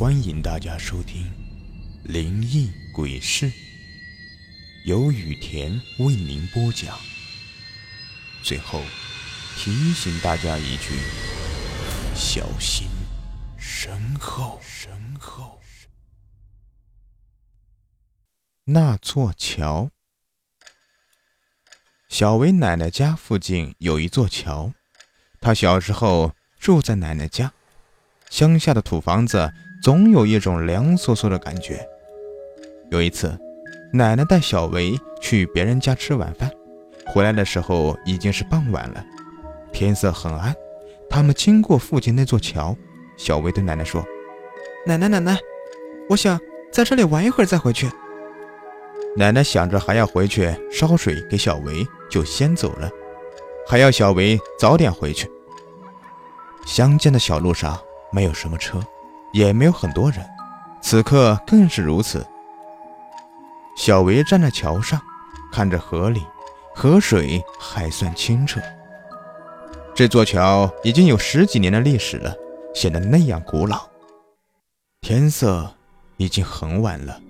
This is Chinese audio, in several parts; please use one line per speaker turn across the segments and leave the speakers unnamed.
欢迎大家收听《灵异鬼事》，由雨田为您播讲。最后提醒大家一句：小心身后。身后那座桥。小维奶奶家附近有一座桥，她小时候住在奶奶家。乡下的土房子。总有一种凉飕飕的感觉。有一次，奶奶带小维去别人家吃晚饭，回来的时候已经是傍晚了，天色很暗。他们经过附近那座桥，小维对奶奶说：“
奶奶，奶奶，我想在这里玩一会儿再回去。”
奶奶想着还要回去烧水给小维，就先走了，还要小维早点回去。乡间的小路上没有什么车。也没有很多人，此刻更是如此。小维站在桥上，看着河里，河水还算清澈。这座桥已经有十几年的历史了，显得那样古老。天色已经很晚了，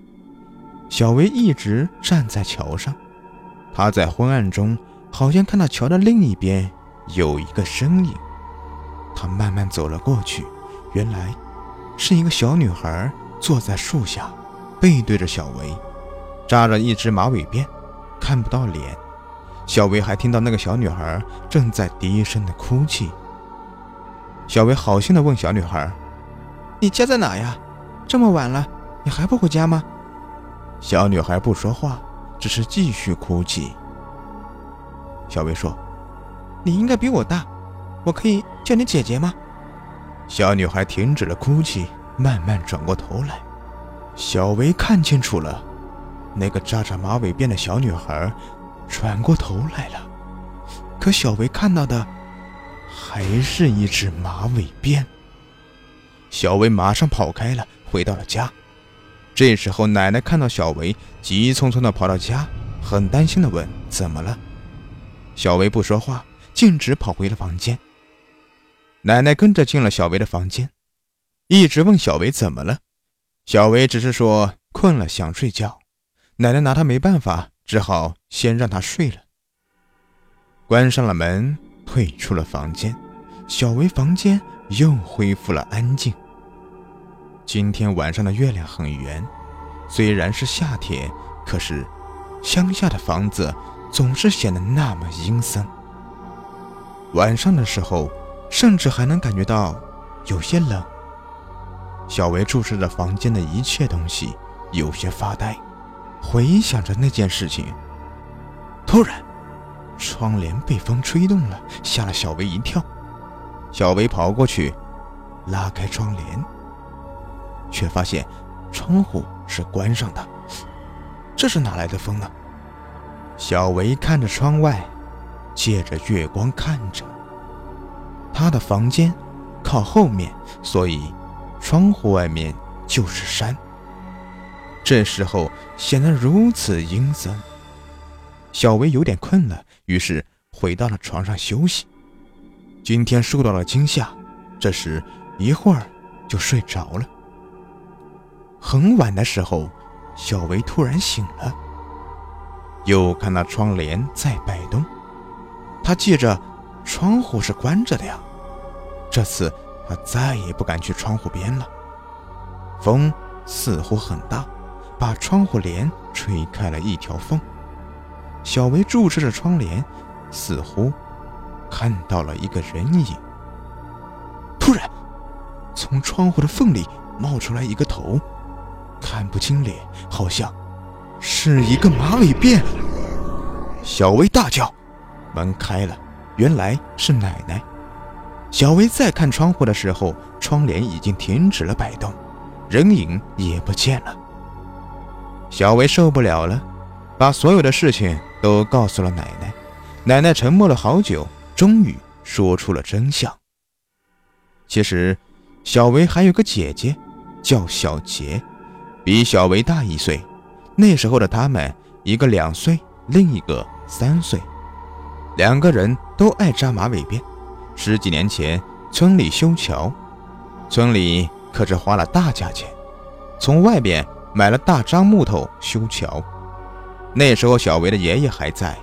小维一直站在桥上，他在昏暗中好像看到桥的另一边有一个身影。他慢慢走了过去，原来。是一个小女孩坐在树下，背对着小维，扎着一只马尾辫，看不到脸。小维还听到那个小女孩正在低声的哭泣。小维好心的问小女孩：“
你家在哪呀？这么晚了，你还不回家吗？”
小女孩不说话，只是继续哭泣。小维说：“
你应该比我大，我可以叫你姐姐吗？”
小女孩停止了哭泣，慢慢转过头来。小维看清楚了，那个扎着马尾辫的小女孩转过头来了。可小维看到的还是一只马尾辫。小维马上跑开了，回到了家。这时候，奶奶看到小维急匆匆地跑到家，很担心地问：“怎么了？”小维不说话，径直跑回了房间。奶奶跟着进了小维的房间，一直问小维怎么了。小维只是说困了，想睡觉。奶奶拿他没办法，只好先让他睡了。关上了门，退出了房间，小维房间又恢复了安静。今天晚上的月亮很圆，虽然是夏天，可是乡下的房子总是显得那么阴森。晚上的时候。甚至还能感觉到有些冷。小维注视着房间的一切东西，有些发呆，回想着那件事情。突然，窗帘被风吹动了，吓了小维一跳。小维跑过去，拉开窗帘，却发现窗户是关上的。这是哪来的风呢？小维看着窗外，借着月光看着。他的房间靠后面，所以窗户外面就是山。这时候显得如此阴森。小维有点困了，于是回到了床上休息。今天受到了惊吓，这时一会儿就睡着了。很晚的时候，小维突然醒了，又看到窗帘在摆动。他记着窗户是关着的呀。这次他再也不敢去窗户边了。风似乎很大，把窗户帘吹开了一条缝。小维注视着窗帘，似乎看到了一个人影。突然，从窗户的缝里冒出来一个头，看不清脸，好像是一个马尾辫。小薇大叫，门开了，原来是奶奶。小薇再看窗户的时候，窗帘已经停止了摆动，人影也不见了。小薇受不了了，把所有的事情都告诉了奶奶。奶奶沉默了好久，终于说出了真相。其实，小薇还有个姐姐，叫小杰，比小薇大一岁。那时候的他们，一个两岁，另一个三岁，两个人都爱扎马尾辫。十几年前，村里修桥，村里可是花了大价钱，从外边买了大张木头修桥。那时候小维的爷爷还在，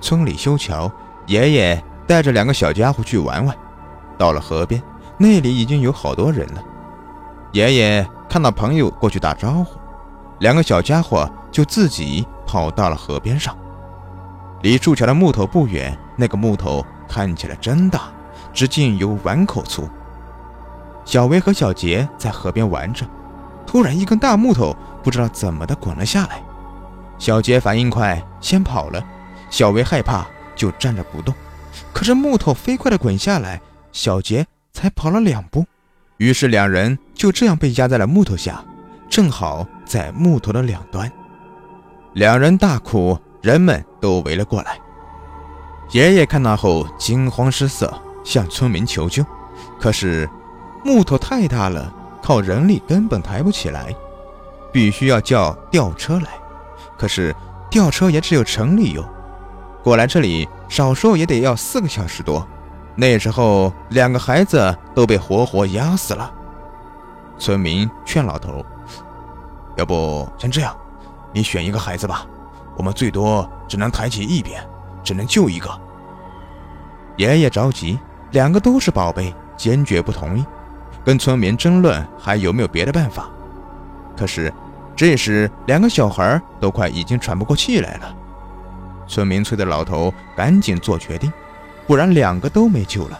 村里修桥，爷爷带着两个小家伙去玩玩。到了河边，那里已经有好多人了。爷爷看到朋友过去打招呼，两个小家伙就自己跑到了河边上。离筑桥的木头不远，那个木头看起来真大，直径有碗口粗。小维和小杰在河边玩着，突然一根大木头不知道怎么的滚了下来。小杰反应快，先跑了；小维害怕，就站着不动。可是木头飞快的滚下来，小杰才跑了两步，于是两人就这样被压在了木头下，正好在木头的两端。两人大哭。人们都围了过来。爷爷看到后惊慌失色，向村民求救。可是木头太大了，靠人力根本抬不起来，必须要叫吊车来。可是吊车也只有城里有，过来这里少说也得要四个小时多。那时候两个孩子都被活活压死了。村民劝老头：“要不先这样，你选一个孩子吧。”我们最多只能抬起一边，只能救一个。爷爷着急，两个都是宝贝，坚决不同意，跟村民争论还有没有别的办法。可是这时两个小孩都快已经喘不过气来了。村民催的老头赶紧做决定，不然两个都没救了。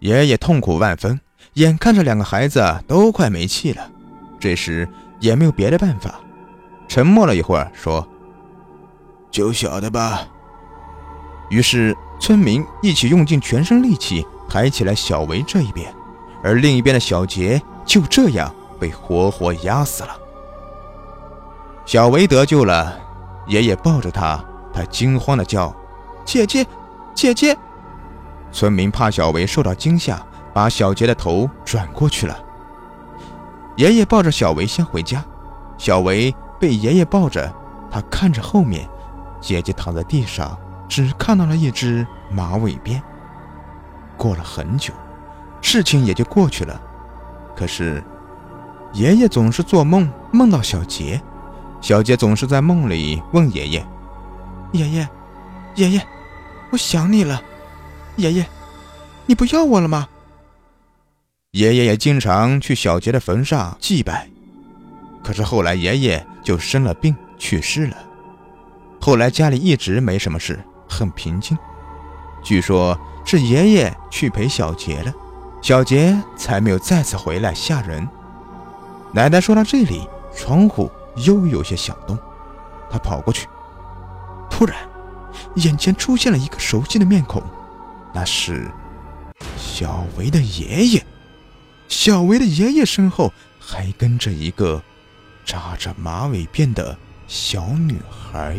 爷爷痛苦万分，眼看着两个孩子都快没气了，这时也没有别的办法。沉默了一会儿，说：“救小的吧。”于是村民一起用尽全身力气抬起来小维这一边，而另一边的小杰就这样被活活压死了。小维得救了，爷爷抱着他，他惊慌的叫：“姐姐，姐姐！”村民怕小维受到惊吓，把小杰的头转过去了。爷爷抱着小维先回家，小维。被爷爷抱着，他看着后面，姐姐躺在地上，只看到了一只马尾辫。过了很久，事情也就过去了。可是，爷爷总是做梦梦到小杰，小杰总是在梦里问爷爷：“爷爷，爷爷，我想你了，爷爷，你不要我了吗？”爷爷也经常去小杰的坟上祭拜。可是后来爷爷就生了病去世了，后来家里一直没什么事，很平静。据说，是爷爷去陪小杰了，小杰才没有再次回来吓人。奶奶说到这里，窗户又有些响动，她跑过去，突然，眼前出现了一个熟悉的面孔，那是小维的爷爷。小维的爷爷身后还跟着一个。扎着马尾辫的小女孩。